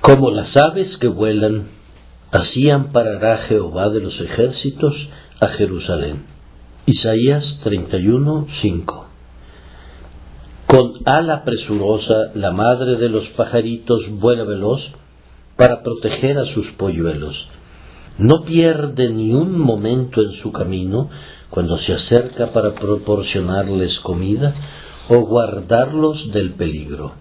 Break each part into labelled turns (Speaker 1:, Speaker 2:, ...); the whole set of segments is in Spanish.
Speaker 1: Como las aves que vuelan, así amparará Jehová de los ejércitos a Jerusalén. Isaías 31, 5. Con ala presurosa la madre de los pajaritos vuela veloz para proteger a sus polluelos. No pierde ni un momento en su camino cuando se acerca para proporcionarles comida o guardarlos del peligro.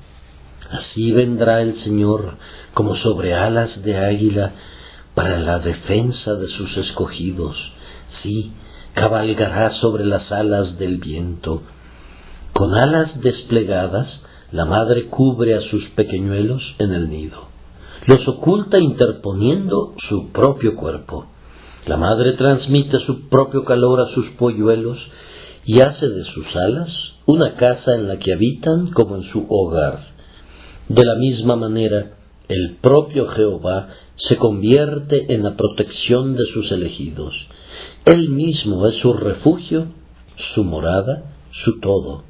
Speaker 1: Así vendrá el Señor como sobre alas de águila para la defensa de sus escogidos. Sí, cabalgará sobre las alas del viento. Con alas desplegadas, la madre cubre a sus pequeñuelos en el nido. Los oculta interponiendo su propio cuerpo. La madre transmite su propio calor a sus polluelos y hace de sus alas una casa en la que habitan como en su hogar. De la misma manera, el propio Jehová se convierte en la protección de sus elegidos. Él mismo es su refugio, su morada, su todo.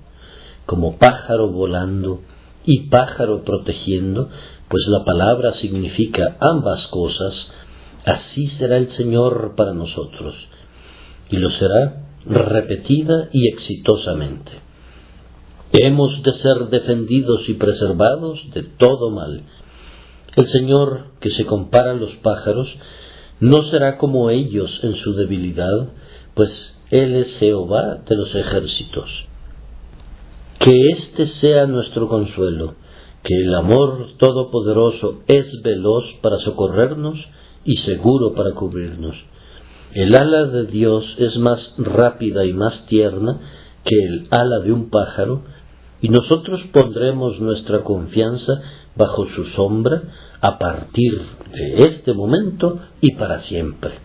Speaker 1: Como pájaro volando y pájaro protegiendo, pues la palabra significa ambas cosas, así será el Señor para nosotros. Y lo será repetida y exitosamente. Hemos de ser defendidos y preservados de todo mal. El Señor, que se compara a los pájaros, no será como ellos en su debilidad, pues Él es Jehová de los ejércitos. Que este sea nuestro consuelo, que el amor todopoderoso es veloz para socorrernos y seguro para cubrirnos. El ala de Dios es más rápida y más tierna que el ala de un pájaro, y nosotros pondremos nuestra confianza bajo su sombra a partir de este momento y para siempre.